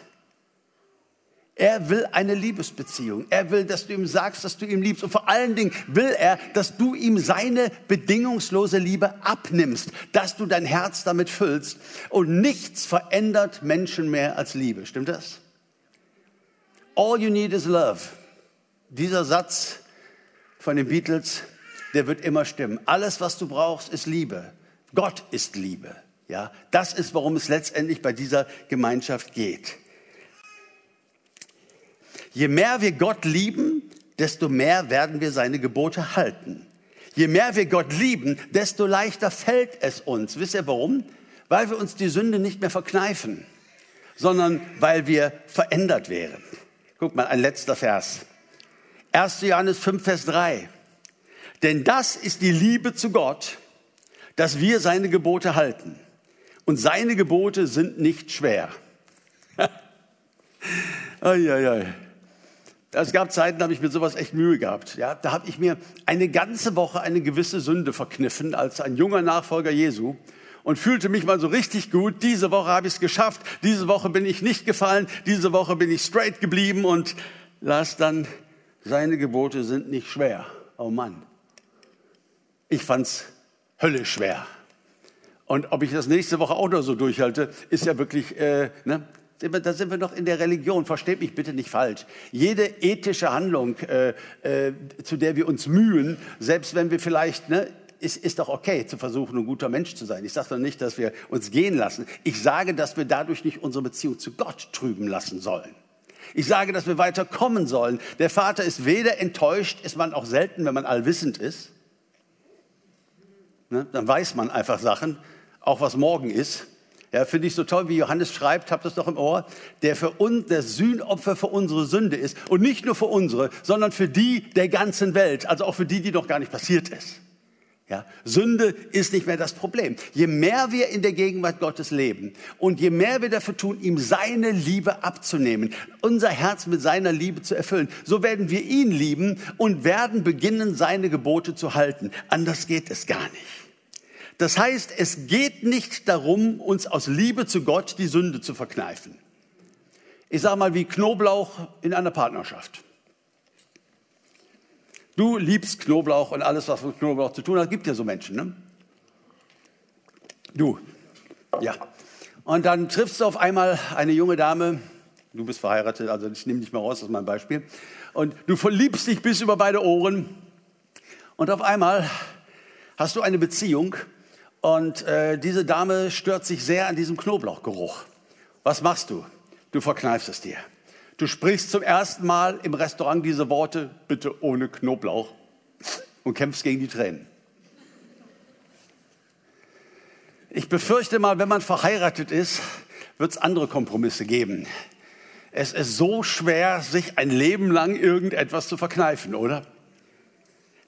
Er will eine Liebesbeziehung. Er will, dass du ihm sagst, dass du ihm liebst. Und vor allen Dingen will er, dass du ihm seine bedingungslose Liebe abnimmst, dass du dein Herz damit füllst. Und nichts verändert Menschen mehr als Liebe. Stimmt das? All you need is love. Dieser Satz von den Beatles, der wird immer stimmen. Alles, was du brauchst, ist Liebe. Gott ist Liebe. Ja, das ist, worum es letztendlich bei dieser Gemeinschaft geht. Je mehr wir Gott lieben, desto mehr werden wir seine Gebote halten. Je mehr wir Gott lieben, desto leichter fällt es uns. Wisst ihr warum? Weil wir uns die Sünde nicht mehr verkneifen, sondern weil wir verändert wären. Guck mal, ein letzter Vers. 1. Johannes 5, Vers 3. Denn das ist die Liebe zu Gott, dass wir seine Gebote halten. Und seine Gebote sind nicht schwer. ai. Es gab Zeiten, da habe ich mir sowas echt Mühe gehabt. Ja, da habe ich mir eine ganze Woche eine gewisse Sünde verkniffen als ein junger Nachfolger Jesu und fühlte mich mal so richtig gut. Diese Woche habe ich es geschafft. Diese Woche bin ich nicht gefallen. Diese Woche bin ich straight geblieben und las dann, seine Gebote sind nicht schwer. Oh Mann. Ich fand's höllisch schwer. Und ob ich das nächste Woche auch noch so durchhalte, ist ja wirklich, äh, ne? da sind wir noch in der Religion. Versteht mich bitte nicht falsch. Jede ethische Handlung, äh, äh, zu der wir uns mühen, selbst wenn wir vielleicht, ne, ist, ist doch okay zu versuchen, ein guter Mensch zu sein. Ich sage doch nicht, dass wir uns gehen lassen. Ich sage, dass wir dadurch nicht unsere Beziehung zu Gott trüben lassen sollen. Ich sage, dass wir weiter kommen sollen. Der Vater ist weder enttäuscht, ist man auch selten, wenn man allwissend ist. Ne, dann weiß man einfach Sachen, auch was morgen ist. Ja, finde ich so toll, wie Johannes schreibt, habt das doch im Ohr, der für uns der Sühnopfer für unsere Sünde ist und nicht nur für unsere, sondern für die der ganzen Welt, also auch für die, die noch gar nicht passiert ist. Ja, Sünde ist nicht mehr das Problem. Je mehr wir in der Gegenwart Gottes leben und je mehr wir dafür tun, ihm seine Liebe abzunehmen, unser Herz mit seiner Liebe zu erfüllen, so werden wir ihn lieben und werden beginnen, seine Gebote zu halten. Anders geht es gar nicht. Das heißt, es geht nicht darum, uns aus Liebe zu Gott die Sünde zu verkneifen. Ich sage mal wie Knoblauch in einer Partnerschaft. Du liebst Knoblauch und alles, was mit Knoblauch zu tun hat, gibt ja so Menschen, ne? Du, ja. Und dann triffst du auf einmal eine junge Dame, du bist verheiratet, also ich nehme dich mal raus, das ist mein Beispiel, und du verliebst dich bis über beide Ohren und auf einmal hast du eine Beziehung und äh, diese Dame stört sich sehr an diesem Knoblauchgeruch. Was machst du? Du verkneifst es dir. Du sprichst zum ersten Mal im Restaurant diese Worte, bitte ohne Knoblauch, und kämpfst gegen die Tränen. Ich befürchte mal, wenn man verheiratet ist, wird es andere Kompromisse geben. Es ist so schwer, sich ein Leben lang irgendetwas zu verkneifen, oder?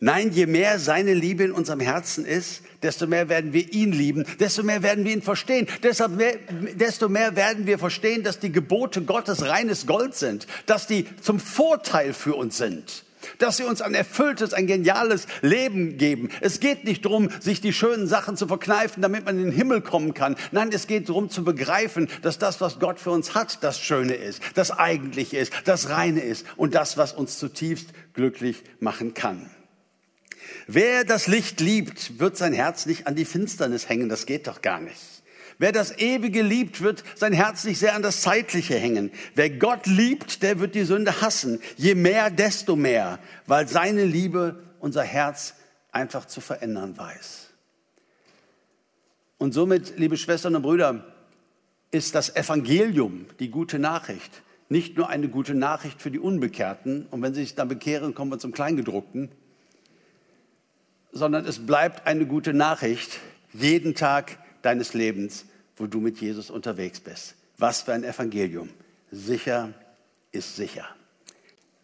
Nein, je mehr seine Liebe in unserem Herzen ist, desto mehr werden wir ihn lieben, desto mehr werden wir ihn verstehen, deshalb mehr, desto mehr werden wir verstehen, dass die Gebote Gottes reines Gold sind, dass die zum Vorteil für uns sind, dass sie uns ein erfülltes, ein geniales Leben geben. Es geht nicht darum, sich die schönen Sachen zu verkneifen, damit man in den Himmel kommen kann. Nein, es geht darum zu begreifen, dass das, was Gott für uns hat, das Schöne ist, das Eigentliche ist, das Reine ist und das, was uns zutiefst glücklich machen kann. Wer das Licht liebt, wird sein Herz nicht an die Finsternis hängen. Das geht doch gar nicht. Wer das Ewige liebt, wird sein Herz nicht sehr an das Zeitliche hängen. Wer Gott liebt, der wird die Sünde hassen. Je mehr, desto mehr, weil seine Liebe unser Herz einfach zu verändern weiß. Und somit, liebe Schwestern und Brüder, ist das Evangelium, die gute Nachricht, nicht nur eine gute Nachricht für die Unbekehrten, und wenn sie sich dann bekehren, kommen wir zum Kleingedruckten, sondern es bleibt eine gute Nachricht jeden Tag deines Lebens, wo du mit Jesus unterwegs bist. Was für ein Evangelium. Sicher ist sicher.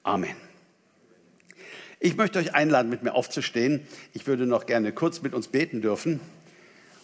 Amen. Ich möchte euch einladen, mit mir aufzustehen. Ich würde noch gerne kurz mit uns beten dürfen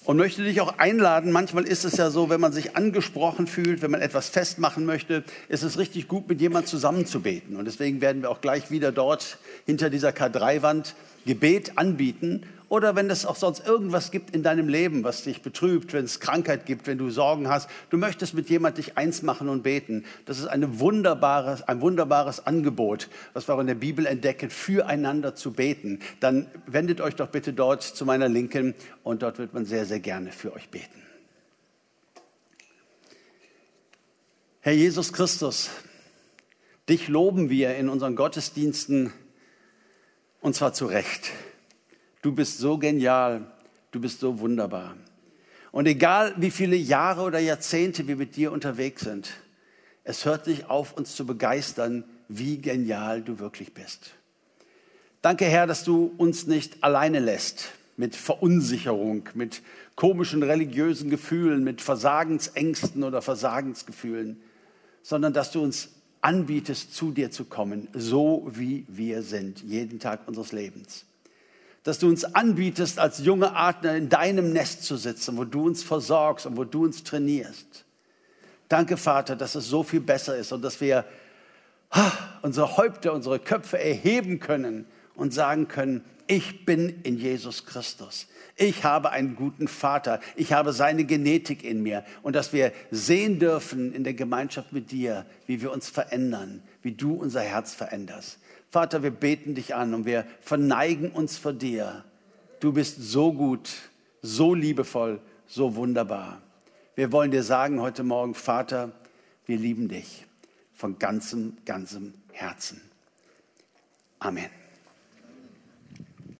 und möchte dich auch einladen. Manchmal ist es ja so, wenn man sich angesprochen fühlt, wenn man etwas festmachen möchte, ist es richtig gut, mit jemand zusammenzubeten. Und deswegen werden wir auch gleich wieder dort hinter dieser K3-Wand Gebet anbieten oder wenn es auch sonst irgendwas gibt in deinem Leben, was dich betrübt, wenn es Krankheit gibt, wenn du Sorgen hast, du möchtest mit jemand dich eins machen und beten. Das ist eine wunderbare, ein wunderbares Angebot, was wir auch in der Bibel entdecken, füreinander zu beten. Dann wendet euch doch bitte dort zu meiner Linken und dort wird man sehr, sehr gerne für euch beten. Herr Jesus Christus, dich loben wir in unseren Gottesdiensten und zwar zu Recht. Du bist so genial, du bist so wunderbar. Und egal wie viele Jahre oder Jahrzehnte wir mit dir unterwegs sind, es hört nicht auf, uns zu begeistern, wie genial du wirklich bist. Danke, Herr, dass du uns nicht alleine lässt mit Verunsicherung, mit komischen religiösen Gefühlen, mit Versagensängsten oder Versagensgefühlen, sondern dass du uns anbietest, zu dir zu kommen, so wie wir sind, jeden Tag unseres Lebens. Dass du uns anbietest, als junge Adler in deinem Nest zu sitzen, wo du uns versorgst und wo du uns trainierst. Danke, Vater, dass es so viel besser ist und dass wir unsere Häupter, unsere Köpfe erheben können und sagen können, ich bin in Jesus Christus. Ich habe einen guten Vater. Ich habe seine Genetik in mir. Und dass wir sehen dürfen in der Gemeinschaft mit dir, wie wir uns verändern, wie du unser Herz veränderst. Vater, wir beten dich an und wir verneigen uns vor dir. Du bist so gut, so liebevoll, so wunderbar. Wir wollen dir sagen heute Morgen, Vater, wir lieben dich von ganzem, ganzem Herzen. Amen.